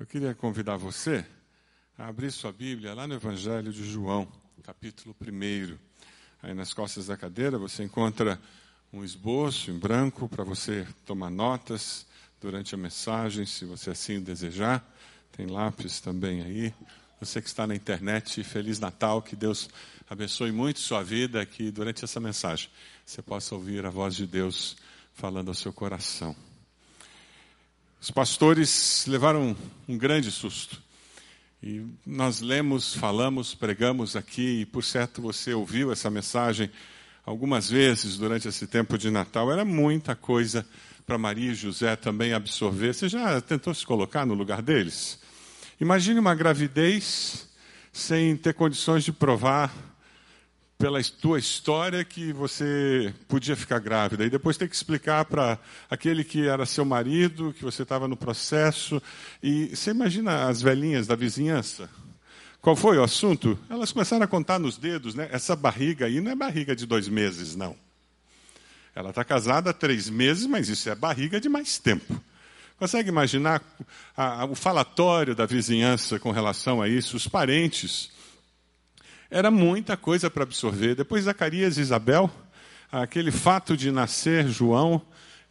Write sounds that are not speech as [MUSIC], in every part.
Eu queria convidar você a abrir sua Bíblia lá no Evangelho de João, capítulo 1. Aí nas costas da cadeira você encontra um esboço em branco para você tomar notas durante a mensagem, se você assim desejar. Tem lápis também aí. Você que está na internet, Feliz Natal, que Deus abençoe muito sua vida, que durante essa mensagem você possa ouvir a voz de Deus falando ao seu coração. Os pastores levaram um grande susto. E nós lemos, falamos, pregamos aqui, e por certo você ouviu essa mensagem algumas vezes durante esse tempo de Natal. Era muita coisa para Maria e José também absorver. Você já tentou se colocar no lugar deles? Imagine uma gravidez sem ter condições de provar pela tua história que você podia ficar grávida. E depois ter que explicar para aquele que era seu marido que você estava no processo. E você imagina as velhinhas da vizinhança? Qual foi o assunto? Elas começaram a contar nos dedos né? Essa barriga aí não é barriga de dois meses não. Ela está casada há três meses mas isso é barriga de mais tempo. Consegue imaginar a, a, o falatório da vizinhança com relação a isso? Os parentes era muita coisa para absorver. Depois Zacarias e Isabel, aquele fato de nascer João,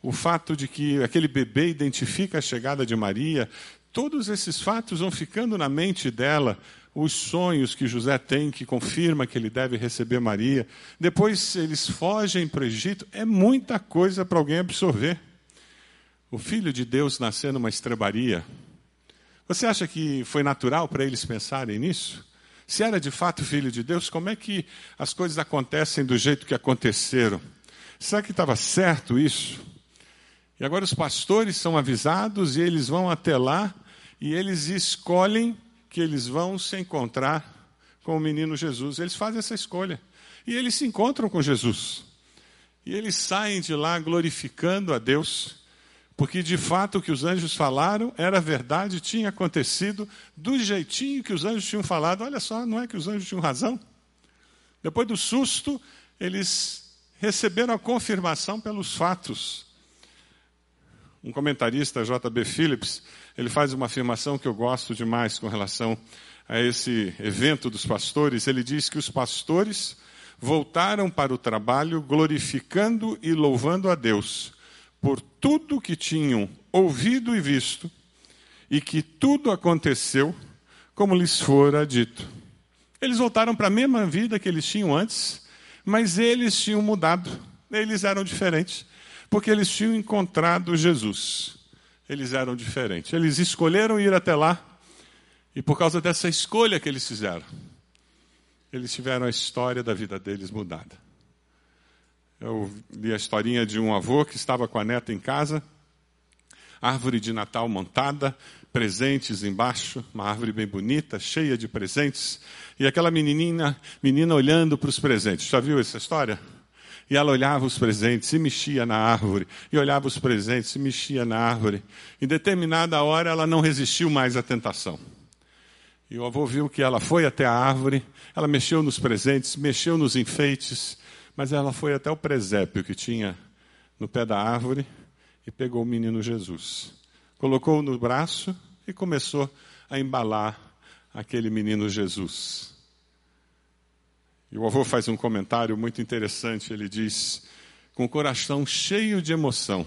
o fato de que aquele bebê identifica a chegada de Maria, todos esses fatos vão ficando na mente dela, os sonhos que José tem, que confirma que ele deve receber Maria. Depois eles fogem para o Egito, é muita coisa para alguém absorver. O filho de Deus nascer numa estrebaria. Você acha que foi natural para eles pensarem nisso? Se era de fato filho de Deus, como é que as coisas acontecem do jeito que aconteceram? Será que estava certo isso? E agora os pastores são avisados e eles vão até lá e eles escolhem que eles vão se encontrar com o menino Jesus. Eles fazem essa escolha. E eles se encontram com Jesus. E eles saem de lá glorificando a Deus porque de fato o que os anjos falaram era verdade, tinha acontecido do jeitinho que os anjos tinham falado. Olha só, não é que os anjos tinham razão? Depois do susto, eles receberam a confirmação pelos fatos. Um comentarista, J.B. Phillips, ele faz uma afirmação que eu gosto demais com relação a esse evento dos pastores. Ele diz que os pastores voltaram para o trabalho glorificando e louvando a Deus por tudo que tinham ouvido e visto, e que tudo aconteceu como lhes fora dito. Eles voltaram para a mesma vida que eles tinham antes, mas eles tinham mudado, eles eram diferentes, porque eles tinham encontrado Jesus. Eles eram diferentes. Eles escolheram ir até lá, e por causa dessa escolha que eles fizeram, eles tiveram a história da vida deles mudada. Eu li a historinha de um avô que estava com a neta em casa, árvore de Natal montada, presentes embaixo, uma árvore bem bonita, cheia de presentes, e aquela menininha, menina olhando para os presentes. Já viu essa história? E ela olhava os presentes e mexia na árvore, e olhava os presentes e mexia na árvore. Em determinada hora ela não resistiu mais à tentação. E o avô viu que ela foi até a árvore, ela mexeu nos presentes, mexeu nos enfeites, mas ela foi até o presépio que tinha no pé da árvore e pegou o menino Jesus. Colocou-o no braço e começou a embalar aquele menino Jesus. E o avô faz um comentário muito interessante. Ele diz: com o coração cheio de emoção,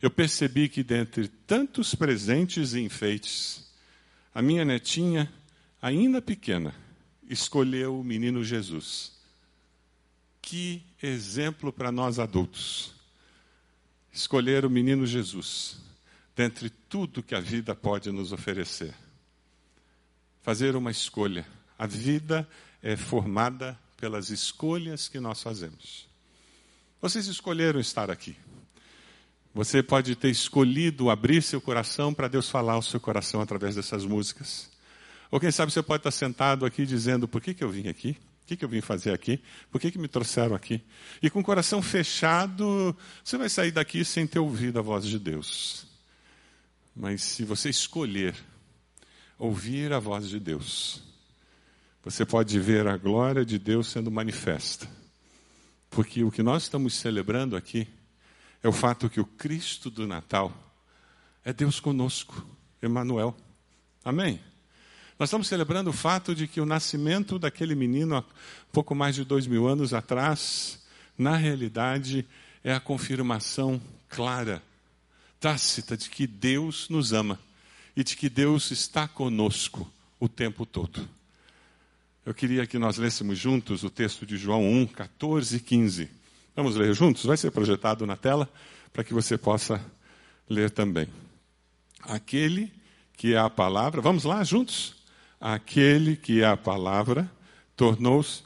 eu percebi que dentre tantos presentes e enfeites, a minha netinha, ainda pequena, escolheu o menino Jesus que exemplo para nós adultos. Escolher o menino Jesus, dentre tudo que a vida pode nos oferecer. Fazer uma escolha. A vida é formada pelas escolhas que nós fazemos. Vocês escolheram estar aqui. Você pode ter escolhido abrir seu coração para Deus falar ao seu coração através dessas músicas. Ou quem sabe você pode estar sentado aqui dizendo: por que, que eu vim aqui? O que, que eu vim fazer aqui? Por que, que me trouxeram aqui? E com o coração fechado, você vai sair daqui sem ter ouvido a voz de Deus. Mas se você escolher ouvir a voz de Deus, você pode ver a glória de Deus sendo manifesta. Porque o que nós estamos celebrando aqui é o fato que o Cristo do Natal é Deus conosco, Emmanuel. Amém? Nós estamos celebrando o fato de que o nascimento daquele menino há pouco mais de dois mil anos atrás, na realidade, é a confirmação clara, tácita, de que Deus nos ama e de que Deus está conosco o tempo todo. Eu queria que nós lêssemos juntos o texto de João 1, 14 e 15. Vamos ler juntos? Vai ser projetado na tela para que você possa ler também. Aquele que é a palavra, vamos lá juntos? Aquele que é a palavra tornou-se.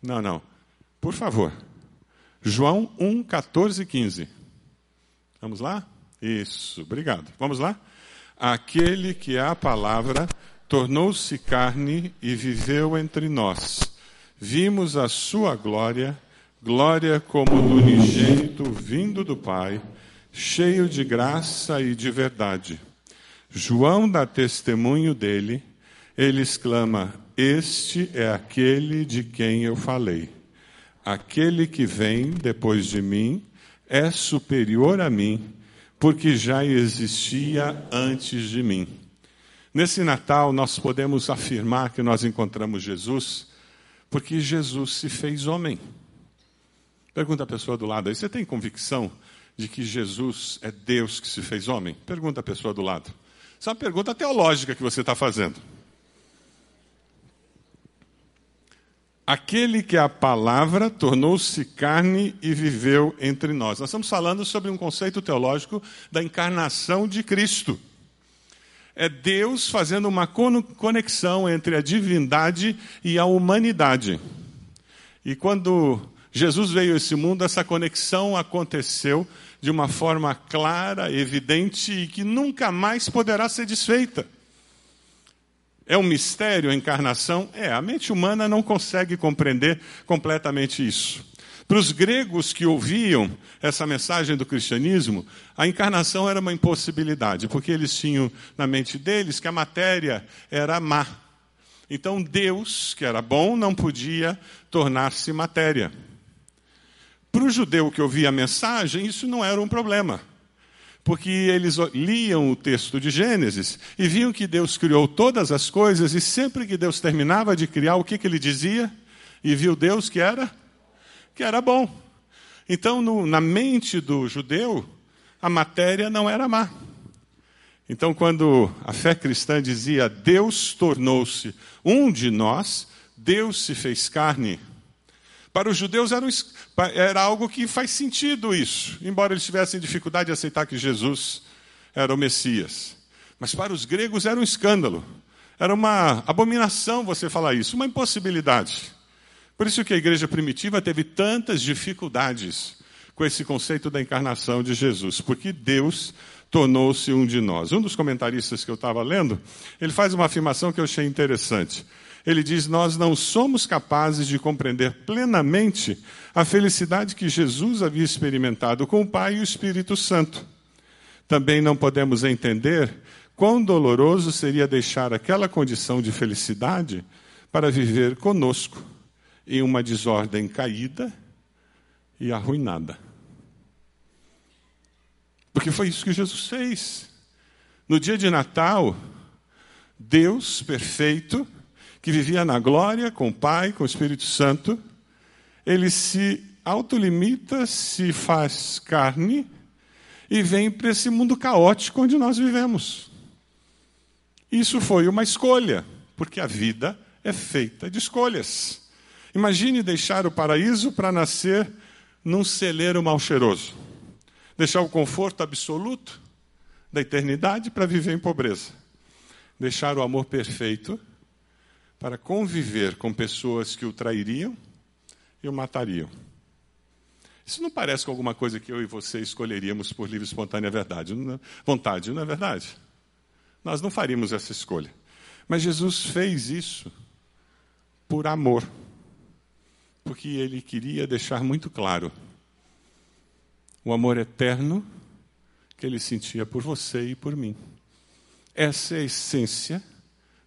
Não, não. Por favor. João 1, 14 e 15. Vamos lá? Isso, obrigado. Vamos lá? Aquele que é a palavra tornou-se carne e viveu entre nós. Vimos a sua glória, glória como do unigênito vindo do Pai, cheio de graça e de verdade. João dá testemunho dele, ele exclama: Este é aquele de quem eu falei. Aquele que vem depois de mim é superior a mim, porque já existia antes de mim. Nesse Natal, nós podemos afirmar que nós encontramos Jesus, porque Jesus se fez homem. Pergunta a pessoa do lado aí: você tem convicção de que Jesus é Deus que se fez homem? Pergunta a pessoa do lado. Isso é uma pergunta teológica que você está fazendo. Aquele que é a palavra tornou-se carne e viveu entre nós. Nós estamos falando sobre um conceito teológico da encarnação de Cristo. É Deus fazendo uma conexão entre a divindade e a humanidade. E quando Jesus veio a esse mundo, essa conexão aconteceu de uma forma clara, evidente e que nunca mais poderá ser desfeita. É um mistério a encarnação? É, a mente humana não consegue compreender completamente isso. Para os gregos que ouviam essa mensagem do cristianismo, a encarnação era uma impossibilidade, porque eles tinham na mente deles que a matéria era má. Então Deus, que era bom, não podia tornar-se matéria. Para o judeu que ouvia a mensagem, isso não era um problema. Porque eles liam o texto de Gênesis e viam que Deus criou todas as coisas, e sempre que Deus terminava de criar, o que, que ele dizia? E viu Deus que era? Que era bom. Então, no, na mente do judeu, a matéria não era má. Então, quando a fé cristã dizia Deus tornou-se um de nós, Deus se fez carne, para os judeus era, um, era, algo que faz sentido isso, embora eles tivessem dificuldade de aceitar que Jesus era o Messias. Mas para os gregos era um escândalo, era uma abominação você falar isso, uma impossibilidade. Por isso que a igreja primitiva teve tantas dificuldades com esse conceito da encarnação de Jesus, porque Deus tornou-se um de nós. Um dos comentaristas que eu estava lendo, ele faz uma afirmação que eu achei interessante. Ele diz: Nós não somos capazes de compreender plenamente a felicidade que Jesus havia experimentado com o Pai e o Espírito Santo. Também não podemos entender quão doloroso seria deixar aquela condição de felicidade para viver conosco em uma desordem caída e arruinada. Porque foi isso que Jesus fez. No dia de Natal, Deus perfeito que vivia na glória com o Pai, com o Espírito Santo, ele se autolimita, se faz carne e vem para esse mundo caótico onde nós vivemos. Isso foi uma escolha, porque a vida é feita de escolhas. Imagine deixar o paraíso para nascer num celeiro mal cheiroso. Deixar o conforto absoluto da eternidade para viver em pobreza. Deixar o amor perfeito para conviver com pessoas que o trairiam e o matariam. Isso não parece com alguma coisa que eu e você escolheríamos por livre e espontânea verdade, é? vontade, não é verdade? Nós não faríamos essa escolha. Mas Jesus fez isso por amor, porque ele queria deixar muito claro o amor eterno que ele sentia por você e por mim. Essa é a essência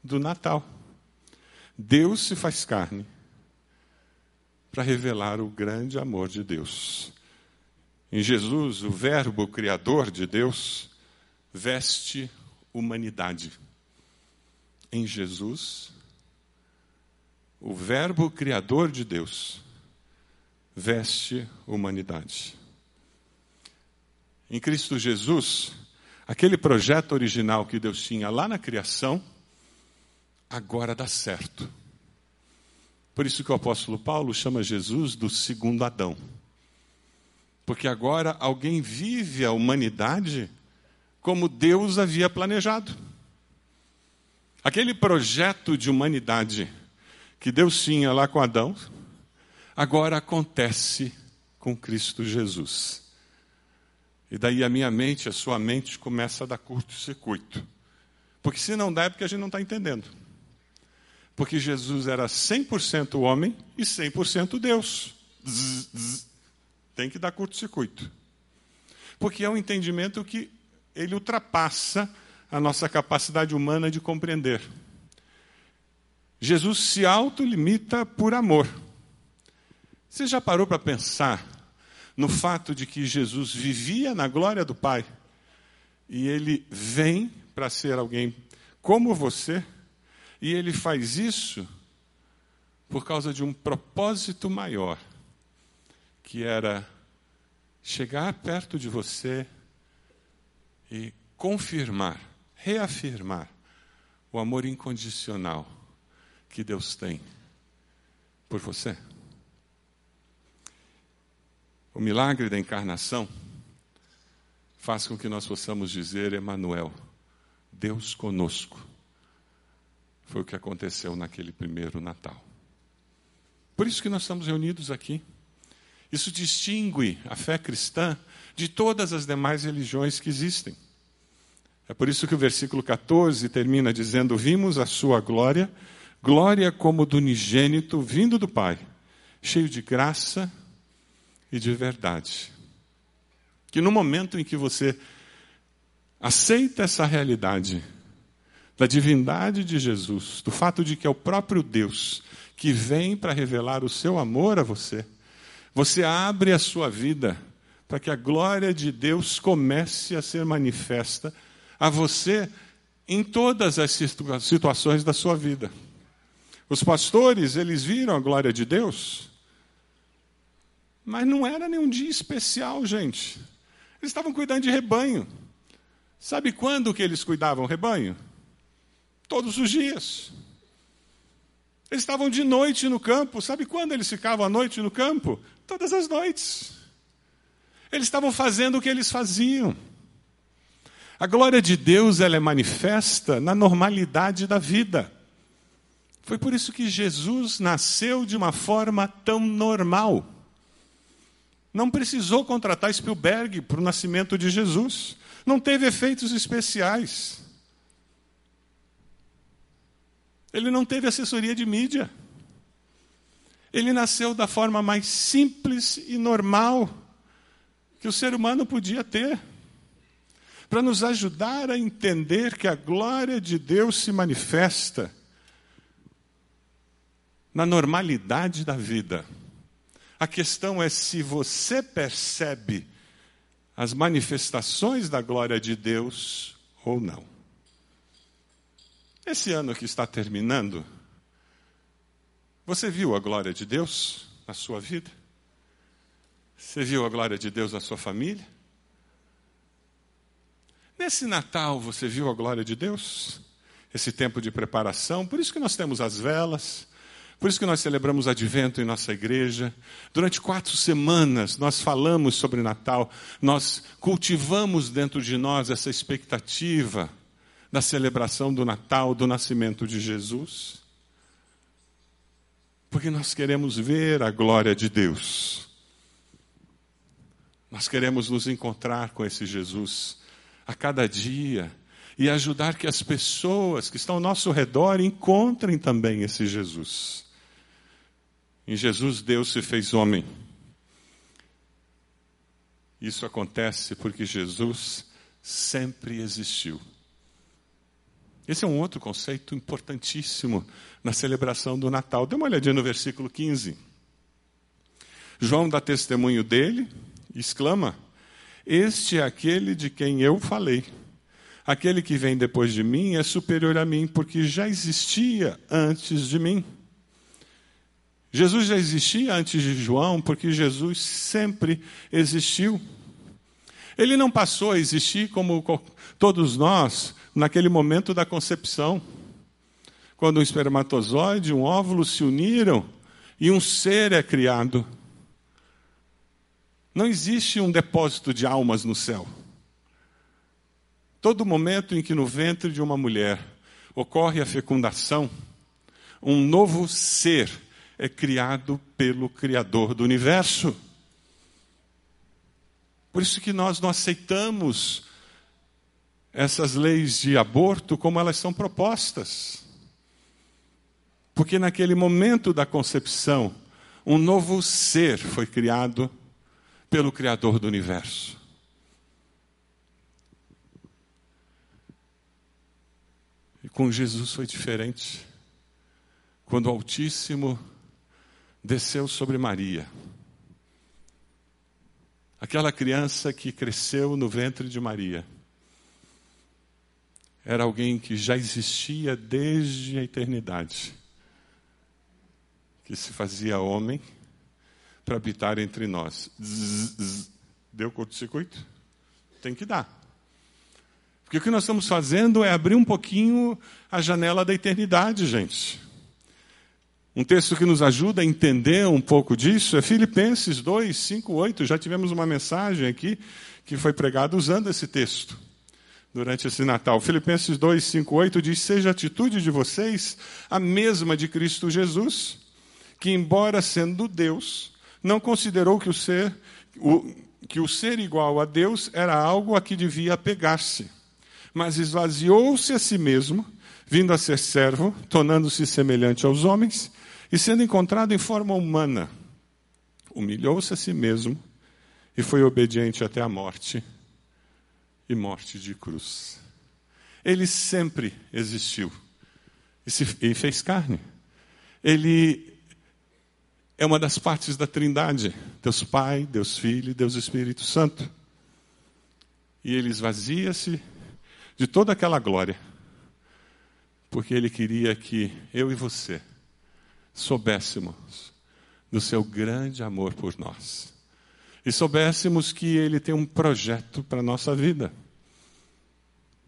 do Natal. Deus se faz carne para revelar o grande amor de Deus. Em Jesus, o Verbo Criador de Deus veste humanidade. Em Jesus, o Verbo Criador de Deus veste humanidade. Em Cristo Jesus, aquele projeto original que Deus tinha lá na criação, agora dá certo. Por isso que o apóstolo Paulo chama Jesus do segundo Adão. Porque agora alguém vive a humanidade como Deus havia planejado. Aquele projeto de humanidade que Deus tinha lá com Adão, agora acontece com Cristo Jesus. E daí a minha mente, a sua mente começa a dar curto-circuito. Porque se não dá é porque a gente não está entendendo. Porque Jesus era 100% homem e 100% Deus. Zzz, zzz. Tem que dar curto-circuito. Porque é um entendimento que ele ultrapassa a nossa capacidade humana de compreender. Jesus se autolimita por amor. Você já parou para pensar no fato de que Jesus vivia na glória do Pai e ele vem para ser alguém como você, e ele faz isso por causa de um propósito maior, que era chegar perto de você e confirmar, reafirmar o amor incondicional que Deus tem por você. O milagre da encarnação faz com que nós possamos dizer Emanuel, Deus conosco. Foi o que aconteceu naquele primeiro Natal. Por isso que nós estamos reunidos aqui. Isso distingue a fé cristã de todas as demais religiões que existem. É por isso que o versículo 14 termina dizendo: Vimos a sua glória, glória como do unigênito vindo do Pai, cheio de graça e de verdade. Que no momento em que você aceita essa realidade da divindade de Jesus, do fato de que é o próprio Deus que vem para revelar o seu amor a você, você abre a sua vida para que a glória de Deus comece a ser manifesta a você em todas as situações da sua vida. Os pastores, eles viram a glória de Deus mas não era nenhum dia especial, gente. Eles estavam cuidando de rebanho. Sabe quando que eles cuidavam rebanho? Todos os dias. Eles estavam de noite no campo. Sabe quando eles ficavam à noite no campo? Todas as noites. Eles estavam fazendo o que eles faziam. A glória de Deus ela é manifesta na normalidade da vida. Foi por isso que Jesus nasceu de uma forma tão normal. Não precisou contratar Spielberg para o nascimento de Jesus. Não teve efeitos especiais. Ele não teve assessoria de mídia. Ele nasceu da forma mais simples e normal que o ser humano podia ter, para nos ajudar a entender que a glória de Deus se manifesta na normalidade da vida. A questão é se você percebe as manifestações da glória de Deus ou não. Esse ano que está terminando, você viu a glória de Deus na sua vida? Você viu a glória de Deus na sua família? Nesse Natal, você viu a glória de Deus? Esse tempo de preparação, por isso que nós temos as velas, por isso que nós celebramos Advento em nossa igreja. Durante quatro semanas nós falamos sobre Natal, nós cultivamos dentro de nós essa expectativa da celebração do Natal, do nascimento de Jesus. Porque nós queremos ver a glória de Deus. Nós queremos nos encontrar com esse Jesus a cada dia e ajudar que as pessoas que estão ao nosso redor encontrem também esse Jesus. Em Jesus, Deus se fez homem. Isso acontece porque Jesus sempre existiu. Esse é um outro conceito importantíssimo na celebração do Natal. Dê uma olhadinha no versículo 15. João dá testemunho dele exclama: Este é aquele de quem eu falei. Aquele que vem depois de mim é superior a mim, porque já existia antes de mim. Jesus já existia antes de João, porque Jesus sempre existiu. Ele não passou a existir como todos nós naquele momento da concepção, quando um espermatozoide e um óvulo se uniram e um ser é criado. Não existe um depósito de almas no céu. Todo momento em que no ventre de uma mulher ocorre a fecundação, um novo ser é criado pelo Criador do universo. Por isso que nós não aceitamos essas leis de aborto como elas são propostas. Porque naquele momento da concepção, um novo ser foi criado pelo Criador do universo. E com Jesus foi diferente. Quando o Altíssimo desceu sobre Maria, aquela criança que cresceu no ventre de Maria, era alguém que já existia desde a eternidade, que se fazia homem para habitar entre nós. Deu curto-circuito? Tem que dar. Porque o que nós estamos fazendo é abrir um pouquinho a janela da eternidade, gente. Um texto que nos ajuda a entender um pouco disso é Filipenses 2, 5, 8. Já tivemos uma mensagem aqui que foi pregada usando esse texto durante esse Natal. Filipenses 2, 5, 8 diz: Seja a atitude de vocês a mesma de Cristo Jesus, que, embora sendo Deus, não considerou que o ser, o, que o ser igual a Deus era algo a que devia apegar-se mas esvaziou-se a si mesmo, vindo a ser servo, tornando-se semelhante aos homens, e sendo encontrado em forma humana, humilhou-se a si mesmo e foi obediente até a morte e morte de cruz. Ele sempre existiu e, se, e fez carne. Ele é uma das partes da Trindade: Deus Pai, Deus Filho e Deus Espírito Santo. E ele esvazia-se de toda aquela glória, porque Ele queria que eu e você soubéssemos do seu grande amor por nós e soubéssemos que Ele tem um projeto para a nossa vida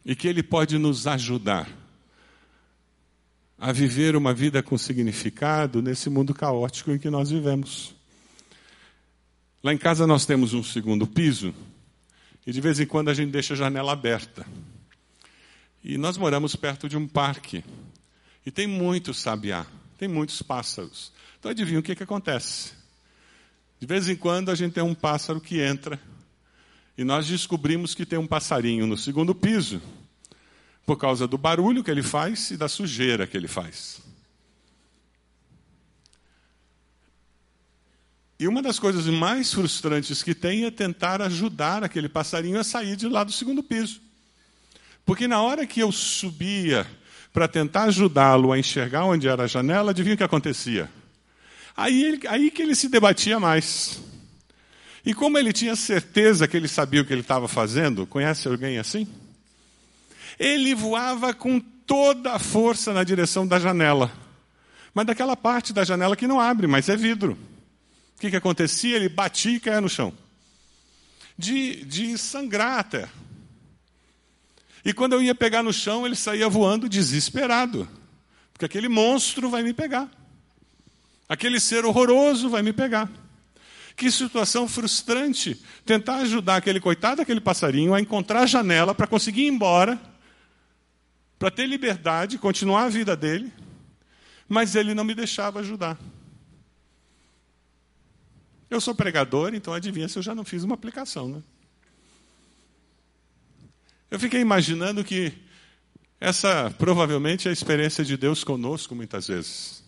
e que Ele pode nos ajudar a viver uma vida com significado nesse mundo caótico em que nós vivemos. Lá em casa nós temos um segundo piso e de vez em quando a gente deixa a janela aberta. E nós moramos perto de um parque. E tem muito sabiá, tem muitos pássaros. Então adivinha o que, que acontece? De vez em quando a gente tem um pássaro que entra e nós descobrimos que tem um passarinho no segundo piso por causa do barulho que ele faz e da sujeira que ele faz. E uma das coisas mais frustrantes que tem é tentar ajudar aquele passarinho a sair de lá do segundo piso. Porque na hora que eu subia para tentar ajudá-lo a enxergar onde era a janela, adivinha o que acontecia? Aí, ele, aí que ele se debatia mais. E como ele tinha certeza que ele sabia o que ele estava fazendo, conhece alguém assim? Ele voava com toda a força na direção da janela. Mas daquela parte da janela que não abre, mas é vidro. O que, que acontecia? Ele batia e caía no chão. De, de sangrar até. E quando eu ia pegar no chão, ele saía voando desesperado. Porque aquele monstro vai me pegar. Aquele ser horroroso vai me pegar. Que situação frustrante tentar ajudar aquele coitado, aquele passarinho, a encontrar a janela para conseguir ir embora, para ter liberdade, continuar a vida dele, mas ele não me deixava ajudar. Eu sou pregador, então adivinha se eu já não fiz uma aplicação, né? Eu fiquei imaginando que essa provavelmente é a experiência de Deus conosco muitas vezes.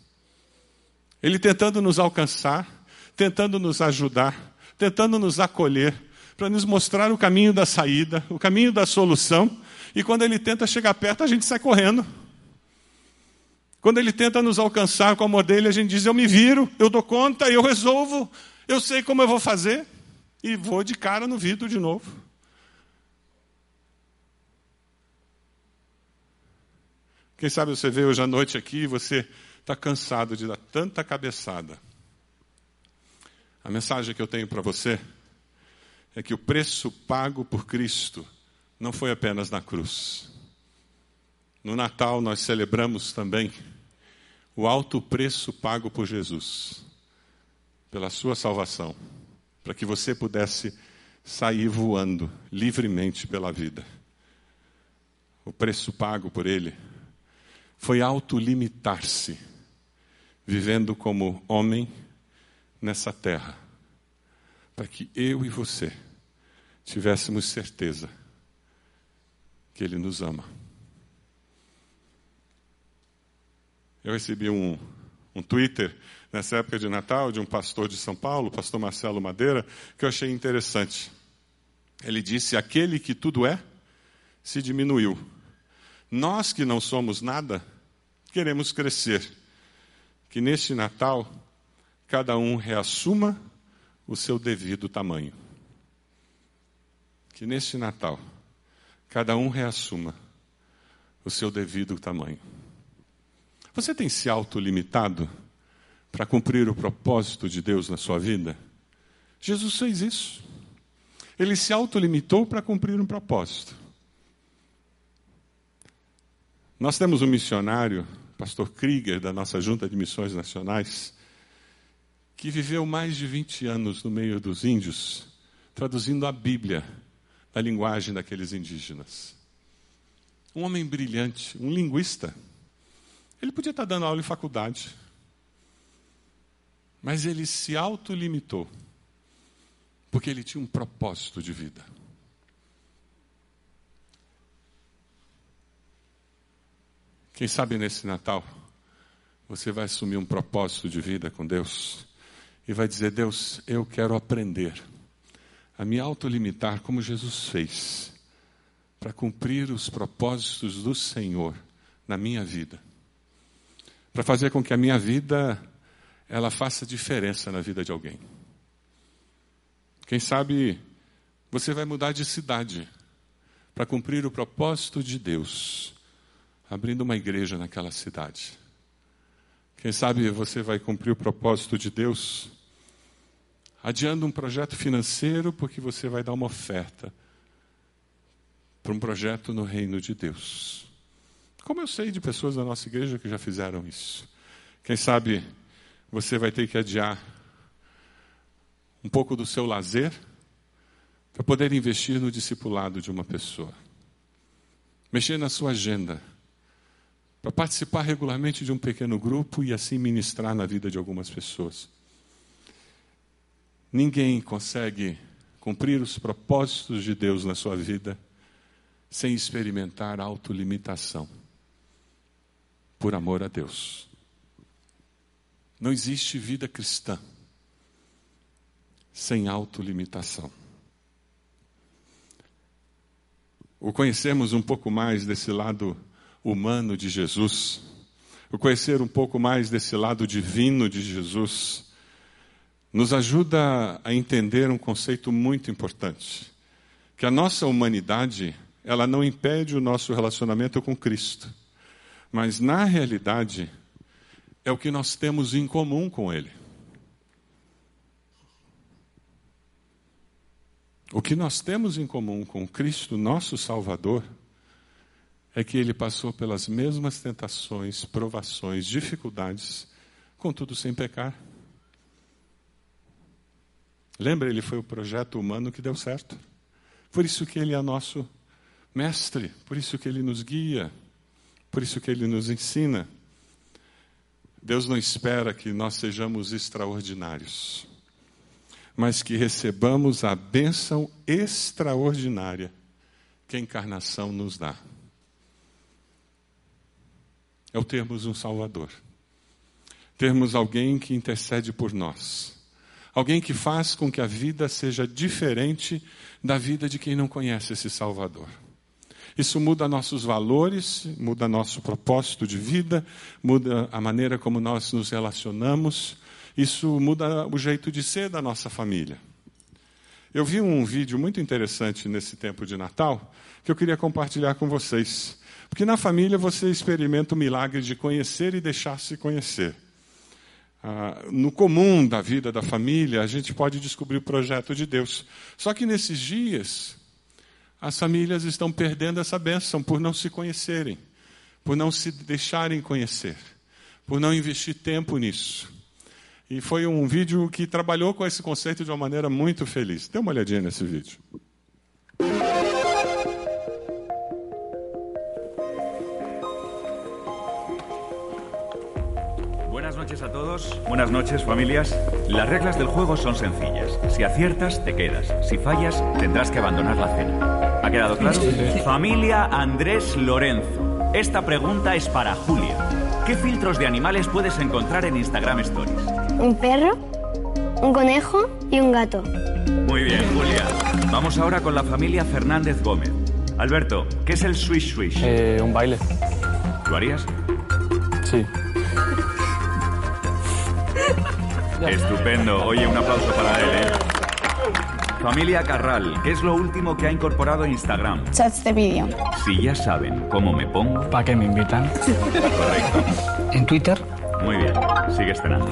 Ele tentando nos alcançar, tentando nos ajudar, tentando nos acolher, para nos mostrar o caminho da saída, o caminho da solução, e quando ele tenta chegar perto, a gente sai correndo. Quando ele tenta nos alcançar com o amor dele, a gente diz: Eu me viro, eu dou conta, eu resolvo, eu sei como eu vou fazer, e vou de cara no vidro de novo. Quem sabe você veio hoje à noite aqui você está cansado de dar tanta cabeçada. A mensagem que eu tenho para você é que o preço pago por Cristo não foi apenas na cruz. No Natal nós celebramos também o alto preço pago por Jesus, pela sua salvação, para que você pudesse sair voando livremente pela vida. O preço pago por ele foi autolimitar-se, vivendo como homem nessa terra, para que eu e você tivéssemos certeza que Ele nos ama. Eu recebi um, um Twitter nessa época de Natal de um pastor de São Paulo, pastor Marcelo Madeira, que eu achei interessante. Ele disse: Aquele que tudo é, se diminuiu. Nós que não somos nada, queremos crescer. Que neste Natal, cada um reassuma o seu devido tamanho. Que neste Natal, cada um reassuma o seu devido tamanho. Você tem se autolimitado para cumprir o propósito de Deus na sua vida? Jesus fez isso. Ele se autolimitou para cumprir um propósito. Nós temos um missionário, pastor Krieger, da nossa Junta de Missões Nacionais, que viveu mais de 20 anos no meio dos índios, traduzindo a Bíblia na linguagem daqueles indígenas. Um homem brilhante, um linguista. Ele podia estar dando aula em faculdade, mas ele se autolimitou, porque ele tinha um propósito de vida. Quem sabe nesse Natal você vai assumir um propósito de vida com Deus e vai dizer: Deus, eu quero aprender a me autolimitar como Jesus fez, para cumprir os propósitos do Senhor na minha vida para fazer com que a minha vida ela faça diferença na vida de alguém. Quem sabe você vai mudar de cidade para cumprir o propósito de Deus, abrindo uma igreja naquela cidade. Quem sabe você vai cumprir o propósito de Deus adiando um projeto financeiro porque você vai dar uma oferta para um projeto no reino de Deus. Como eu sei de pessoas da nossa igreja que já fizeram isso. Quem sabe você vai ter que adiar um pouco do seu lazer para poder investir no discipulado de uma pessoa. Mexer na sua agenda para participar regularmente de um pequeno grupo e assim ministrar na vida de algumas pessoas. Ninguém consegue cumprir os propósitos de Deus na sua vida sem experimentar autolimitação por amor a Deus. Não existe vida cristã sem autolimitação. O conhecermos um pouco mais desse lado humano de Jesus, o conhecer um pouco mais desse lado divino de Jesus, nos ajuda a entender um conceito muito importante, que a nossa humanidade, ela não impede o nosso relacionamento com Cristo. Mas, na realidade, é o que nós temos em comum com Ele. O que nós temos em comum com Cristo, nosso Salvador, é que ele passou pelas mesmas tentações, provações, dificuldades, contudo sem pecar. Lembra, ele foi o projeto humano que deu certo. Por isso que ele é nosso mestre, por isso que ele nos guia. Por isso que ele nos ensina. Deus não espera que nós sejamos extraordinários, mas que recebamos a bênção extraordinária que a encarnação nos dá. É o termos um Salvador, termos alguém que intercede por nós, alguém que faz com que a vida seja diferente da vida de quem não conhece esse Salvador. Isso muda nossos valores, muda nosso propósito de vida, muda a maneira como nós nos relacionamos, isso muda o jeito de ser da nossa família. Eu vi um vídeo muito interessante nesse tempo de Natal que eu queria compartilhar com vocês. Porque na família você experimenta o milagre de conhecer e deixar-se conhecer. Ah, no comum da vida da família, a gente pode descobrir o projeto de Deus. Só que nesses dias, as famílias estão perdendo essa bênção por não se conhecerem, por não se deixarem conhecer, por não investir tempo nisso. E foi um vídeo que trabalhou com esse conceito de uma maneira muito feliz. Dê uma olhadinha nesse vídeo. Todos, buenas noches familias. Las reglas del juego son sencillas. Si aciertas, te quedas. Si fallas, tendrás que abandonar la cena. ¿Ha quedado claro? Familia Andrés Lorenzo. Esta pregunta es para Julia. ¿Qué filtros de animales puedes encontrar en Instagram Stories? Un perro, un conejo y un gato. Muy bien, Julia. Vamos ahora con la familia Fernández Gómez. Alberto, ¿qué es el swish swish? Eh, un baile. ¿Lo harías? Sí. Estupendo. Oye, un aplauso para él, ¿eh? Familia Carral, ¿qué es lo último que ha incorporado Instagram? chats de vídeo. Si ya saben cómo me pongo, ¿Para qué me invitan? correcto. En Twitter, Muy bien, sigue cenando.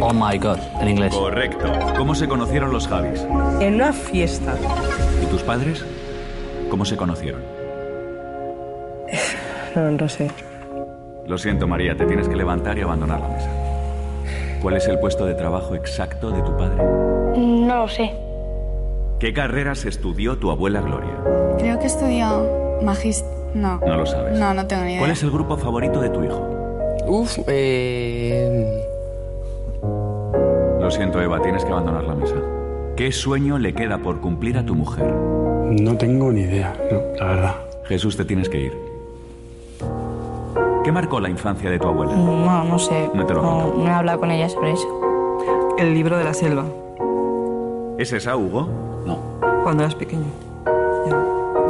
oh my god, en inglés. Correcto. ¿Cómo se conocieron los Javis? En una fiesta. ¿Y tus padres? ¿Cómo se conocieron? [SIGHS] No, no sé. Lo siento, María, te tienes que levantar y abandonar la mesa. ¿Cuál es el puesto de trabajo exacto de tu padre? No lo sé. ¿Qué carreras estudió tu abuela Gloria? Creo que estudió magist... No. No lo sabes. No, no tengo ni idea. ¿Cuál es el grupo favorito de tu hijo? Uf, eh... Lo siento, Eva, tienes que abandonar la mesa. ¿Qué sueño le queda por cumplir a tu mujer? No tengo ni idea, no, la verdad. Jesús, te tienes que ir. ¿Qué marcó la infancia de tu abuela? No, no sé. No te lo no, no he hablado con ella sobre eso. El libro de la selva. ¿Es esa, Hugo? No. Cuando eras pequeño. Ya.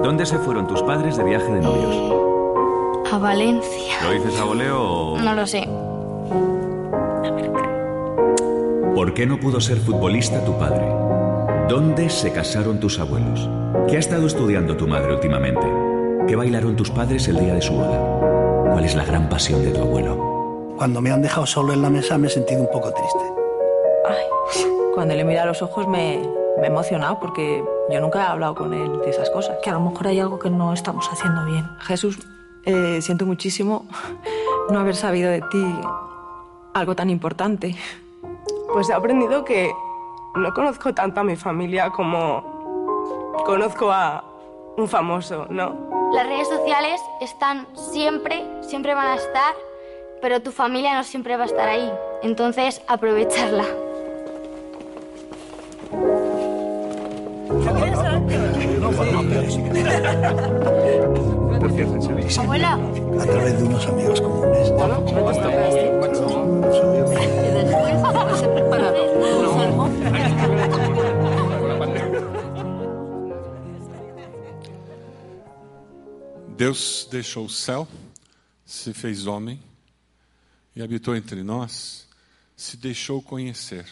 ¿Dónde se fueron tus padres de viaje de novios? A Valencia. ¿Lo dices a voleo o...? No lo sé. ¿Por qué no pudo ser futbolista tu padre? ¿Dónde se casaron tus abuelos? ¿Qué ha estado estudiando tu madre últimamente? ¿Qué bailaron tus padres el día de su boda? ¿Cuál es la gran pasión de tu abuelo? Cuando me han dejado solo en la mesa me he sentido un poco triste. Ay, cuando le mira a los ojos me, me he emocionado porque yo nunca he hablado con él de esas cosas. Que a lo mejor hay algo que no estamos haciendo bien. Jesús, eh, siento muchísimo no haber sabido de ti algo tan importante. Pues he aprendido que no conozco tanto a mi familia como conozco a un famoso, ¿no? Las redes sociales están siempre, siempre van a estar, pero tu familia no siempre va a estar ahí. Entonces, aprovecharla. Abuela. A través de unos amigos comunes. Deus deixou o céu, se fez homem e habitou entre nós, se deixou conhecer.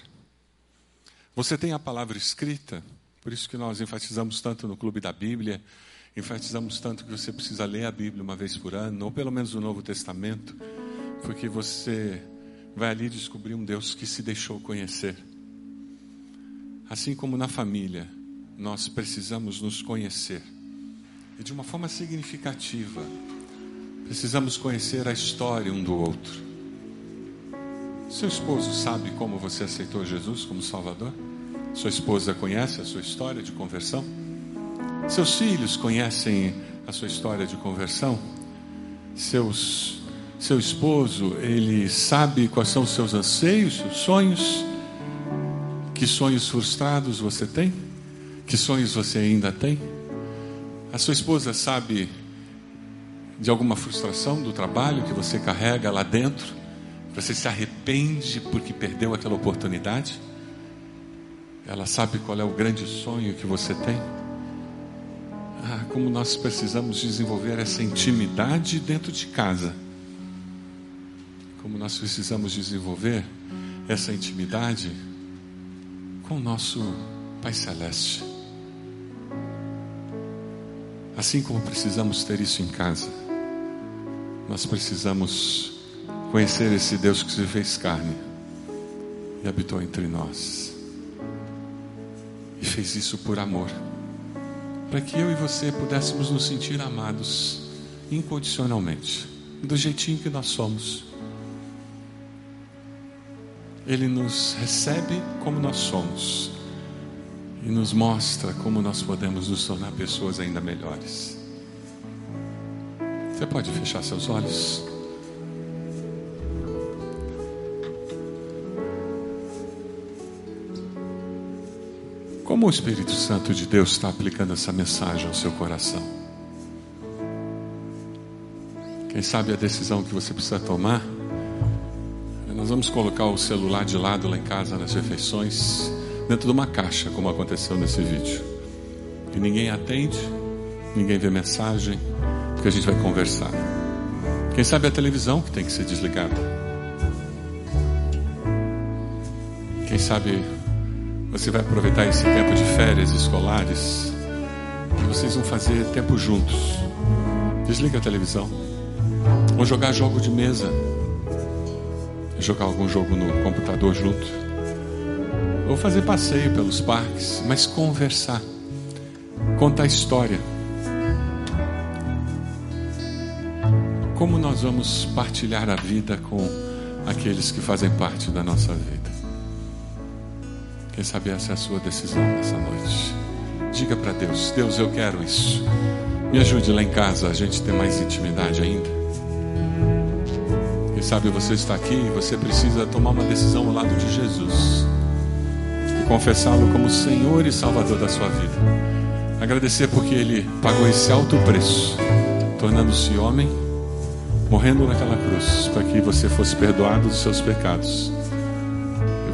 Você tem a palavra escrita, por isso que nós enfatizamos tanto no Clube da Bíblia, enfatizamos tanto que você precisa ler a Bíblia uma vez por ano, ou pelo menos o Novo Testamento, porque você vai ali descobrir um Deus que se deixou conhecer. Assim como na família, nós precisamos nos conhecer. E de uma forma significativa, precisamos conhecer a história um do outro. Seu esposo sabe como você aceitou Jesus como Salvador? Sua esposa conhece a sua história de conversão? Seus filhos conhecem a sua história de conversão? Seus, seu esposo, ele sabe quais são os seus anseios, seus sonhos? Que sonhos frustrados você tem? Que sonhos você ainda tem? A sua esposa sabe de alguma frustração do trabalho que você carrega lá dentro? Você se arrepende porque perdeu aquela oportunidade? Ela sabe qual é o grande sonho que você tem? Ah, como nós precisamos desenvolver essa intimidade dentro de casa. Como nós precisamos desenvolver essa intimidade com o nosso Pai Celeste. Assim como precisamos ter isso em casa. Nós precisamos conhecer esse Deus que se fez carne e habitou entre nós. E fez isso por amor. Para que eu e você pudéssemos nos sentir amados incondicionalmente, do jeitinho que nós somos. Ele nos recebe como nós somos e nos mostra como nós podemos nos tornar pessoas ainda melhores. Você pode fechar seus olhos? Como o Espírito Santo de Deus está aplicando essa mensagem ao seu coração? Quem sabe a decisão que você precisa tomar? Nós vamos colocar o celular de lado lá em casa nas refeições, dentro de uma caixa, como aconteceu nesse vídeo. E ninguém atende, ninguém vê mensagem, porque a gente vai conversar. Quem sabe a televisão que tem que ser desligada. Quem sabe você vai aproveitar esse tempo de férias escolares e vocês vão fazer tempo juntos. Desliga a televisão. Vão jogar jogo de mesa. Jogar algum jogo no computador junto. Ou fazer passeio pelos parques, mas conversar. Contar história. Como nós vamos partilhar a vida com aqueles que fazem parte da nossa vida? Quem sabe essa é a sua decisão nessa noite. Diga para Deus: Deus, eu quero isso. Me ajude lá em casa a gente ter mais intimidade ainda. Quem sabe você está aqui e você precisa tomar uma decisão ao lado de Jesus confessá-lo como Senhor e Salvador da sua vida. Agradecer porque Ele pagou esse alto preço, tornando-se homem, morrendo naquela cruz, para que você fosse perdoado dos seus pecados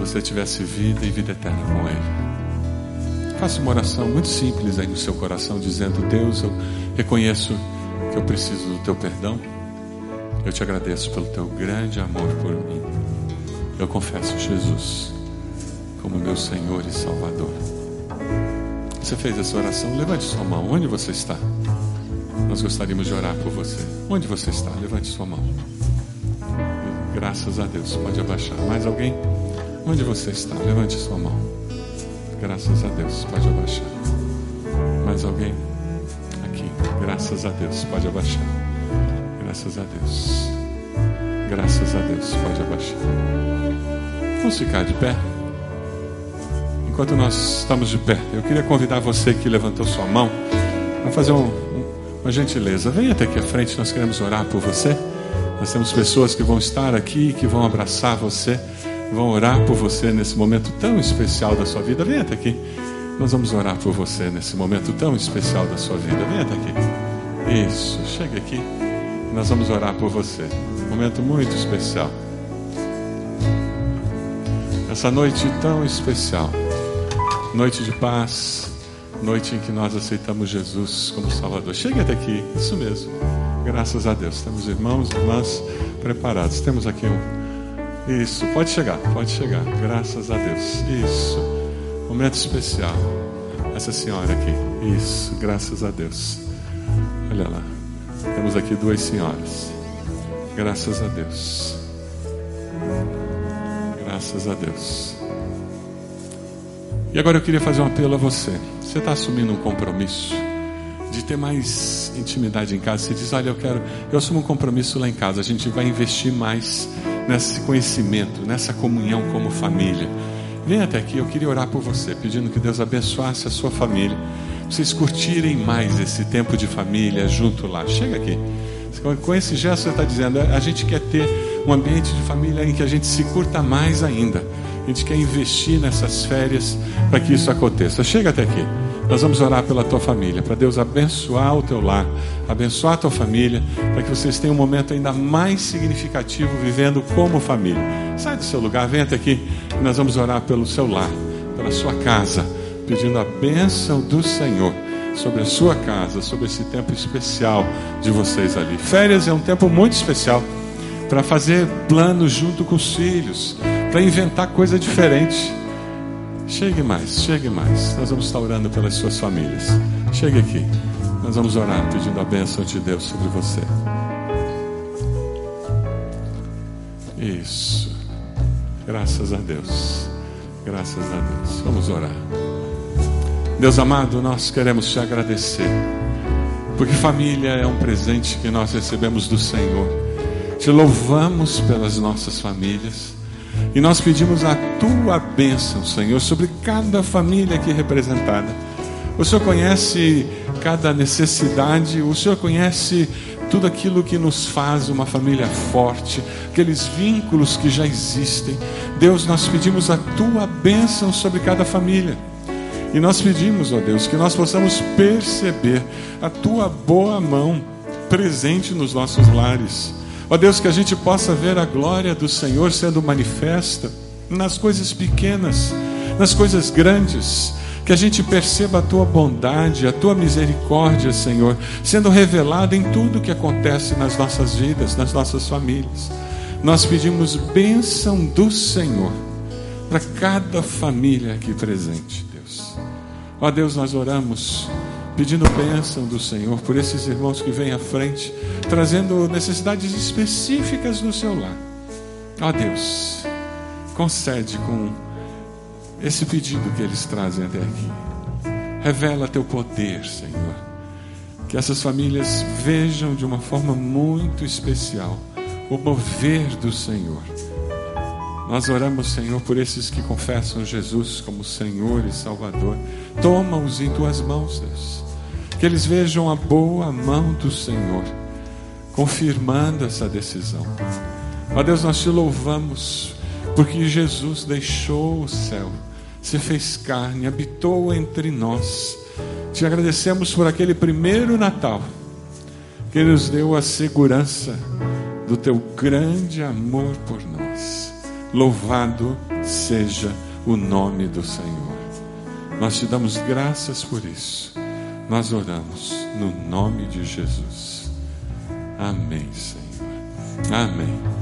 você tivesse vida e vida eterna com Ele. Faça uma oração muito simples aí no seu coração, dizendo: Deus, eu reconheço que eu preciso do teu perdão. Eu te agradeço pelo teu grande amor por mim. Eu confesso Jesus como meu Senhor e Salvador. Você fez essa oração? Levante sua mão. Onde você está? Nós gostaríamos de orar por você. Onde você está? Levante sua mão. Graças a Deus. Pode abaixar. Mais alguém? Onde você está? Levante sua mão. Graças a Deus. Pode abaixar. Mais alguém? Aqui. Graças a Deus. Pode abaixar. Graças a Deus. Graças a Deus. Pode abaixar. Vamos ficar de pé? Enquanto nós estamos de pé, eu queria convidar você que levantou sua mão a fazer um, uma gentileza. Venha até aqui à frente, nós queremos orar por você. Nós temos pessoas que vão estar aqui, que vão abraçar você vão orar por você nesse momento tão especial da sua vida. Venha até aqui. Nós vamos orar por você nesse momento tão especial da sua vida. Venha até aqui. Isso, chegue aqui. Nós vamos orar por você. Um momento muito especial. Essa noite tão especial. Noite de paz. Noite em que nós aceitamos Jesus como Salvador. Chegue até aqui. Isso mesmo. Graças a Deus. Temos irmãos e irmãs preparados. Temos aqui um isso, pode chegar, pode chegar. Graças a Deus. Isso. Momento especial. Essa senhora aqui. Isso, graças a Deus. Olha lá. Temos aqui duas senhoras. Graças a Deus. Graças a Deus. E agora eu queria fazer um apelo a você. Você está assumindo um compromisso de ter mais intimidade em casa? Você diz: Olha, eu quero, eu assumo um compromisso lá em casa. A gente vai investir mais nesse conhecimento, nessa comunhão como família. Venha até aqui, eu queria orar por você, pedindo que Deus abençoasse a sua família. Vocês curtirem mais esse tempo de família junto lá. Chega aqui. Com esse gesto você está dizendo, a gente quer ter um ambiente de família em que a gente se curta mais ainda. A gente quer investir nessas férias para que isso aconteça. Chega até aqui. Nós vamos orar pela tua família, para Deus abençoar o teu lar, abençoar a tua família, para que vocês tenham um momento ainda mais significativo vivendo como família. Sai do seu lugar, vem até aqui, e nós vamos orar pelo seu lar, pela sua casa, pedindo a bênção do Senhor sobre a sua casa, sobre esse tempo especial de vocês ali. Férias é um tempo muito especial para fazer planos junto com os filhos, para inventar coisa diferente. Chegue mais, chegue mais. Nós vamos estar orando pelas suas famílias. Chegue aqui. Nós vamos orar pedindo a bênção de Deus sobre você. Isso. Graças a Deus. Graças a Deus. Vamos orar. Deus amado, nós queremos te agradecer, porque família é um presente que nós recebemos do Senhor. Te louvamos pelas nossas famílias e nós pedimos a tua bênção, Senhor, sobre cada família aqui representada. O Senhor conhece cada necessidade, o Senhor conhece tudo aquilo que nos faz uma família forte, aqueles vínculos que já existem. Deus, nós pedimos a tua bênção sobre cada família. E nós pedimos, ó Deus, que nós possamos perceber a tua boa mão presente nos nossos lares. Ó Deus, que a gente possa ver a glória do Senhor sendo manifesta nas coisas pequenas, nas coisas grandes que a gente perceba a tua bondade, a tua misericórdia, Senhor, sendo revelada em tudo que acontece nas nossas vidas, nas nossas famílias. Nós pedimos bênção do Senhor para cada família aqui presente, Deus. Ó Deus, nós oramos pedindo bênção do Senhor por esses irmãos que vêm à frente, trazendo necessidades específicas no seu lar. Ó Deus, concede com esse pedido que eles trazem até aqui. Revela teu poder, Senhor. Que essas famílias vejam de uma forma muito especial o mover do Senhor. Nós oramos, Senhor, por esses que confessam Jesus como Senhor e Salvador. Toma-os em tuas mãos, Deus. Que eles vejam a boa mão do Senhor, confirmando essa decisão. Ó Deus, nós te louvamos, porque Jesus deixou o céu se fez carne, habitou entre nós. Te agradecemos por aquele primeiro Natal que nos deu a segurança do teu grande amor por nós. Louvado seja o nome do Senhor. Nós te damos graças por isso. Nós oramos no nome de Jesus. Amém, Senhor. Amém.